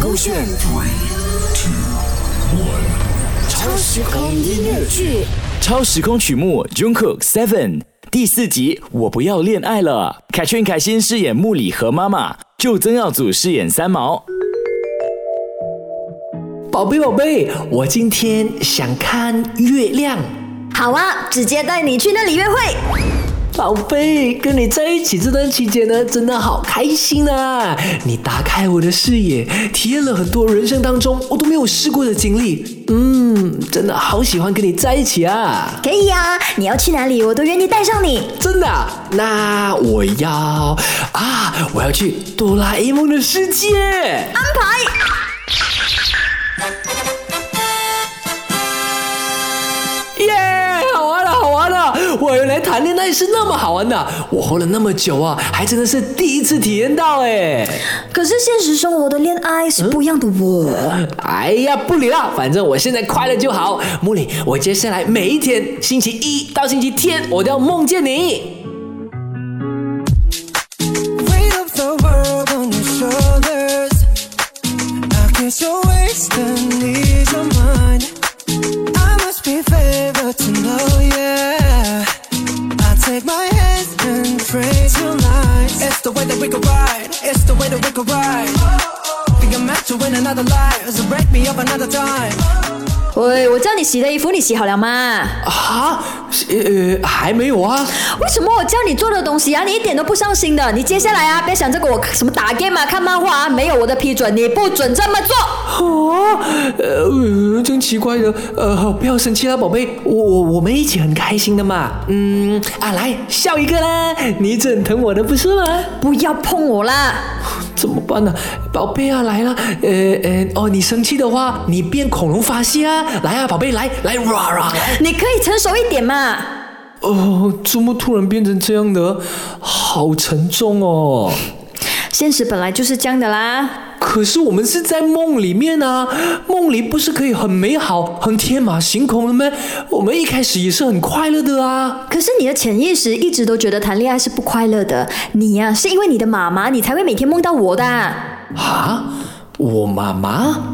勾选 three two one，超时空音乐剧，超时空曲目 Jungkook Seven 第四集，我不要恋爱了。凯旋凯欣饰演木里和妈妈，就曾耀祖饰演三毛。宝贝宝贝，我今天想看月亮。好啊，直接带你去那里约会。宝贝，跟你在一起这段期间呢，真的好开心啊！你打开我的视野，体验了很多人生当中我都没有试过的经历。嗯，真的好喜欢跟你在一起啊！可以啊，你要去哪里，我都愿意带上你。真的啊？那我要啊，我要去哆啦 A 梦的世界。安排。来谈恋爱是那么好玩的，我活了那么久啊，还真的是第一次体验到哎。可是现实生活的恋爱是不一样的哦。哎呀，不理了，反正我现在快乐就好。木里，我接下来每一天，星期一到星期天，我都要梦见你。Ride. It's the way that we could ride. Think I'm meant to win another life, so break me up another time. 喂，我叫你洗的衣服，你洗好了吗？啊，呃，还没有啊。为什么我叫你做的东西啊，你一点都不上心的？你接下来啊，别想着给我什么打 game 啊、看漫画啊，没有我的批准，你不准这么做。啊，呃，真奇怪的，呃，不要生气啦，宝贝，我我我们一起很开心的嘛。嗯，啊，来笑一个啦，你很疼我的不是吗？不要碰我啦！怎么办呢、宝贝啊，来了，呃呃，哦，你生气的话，你变恐龙发泄啊，来啊，宝贝，来来，ra ra，来。你可以成熟一点嘛。哦，怎么突然变成这样的？好沉重哦。现实本来就是这样的啦。可是我们是在梦里面啊，梦里不是可以很美好、很天马行空的吗？我们一开始也是很快乐的啊。可是你的潜意识一直都觉得谈恋爱是不快乐的。你呀、是因为你的妈妈，你才会每天梦到我的啊。啊，我妈妈？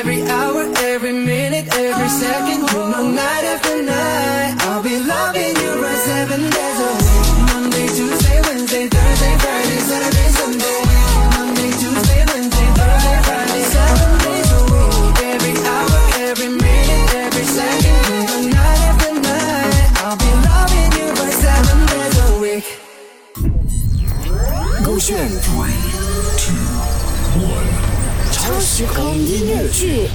Every hour, every minute, every second. You know, night after night. I'll be loving you right seven days a week. Monday, Tuesday, Wednesday, Thursday, Friday, Saturday, Sunday. Monday, Tuesday, Wednesday, Thursday, Friday. Seven days a week. Every hour, every minute, every second. You know, night after night. I'll be loving you right seven days a week. three two 超时空音乐剧。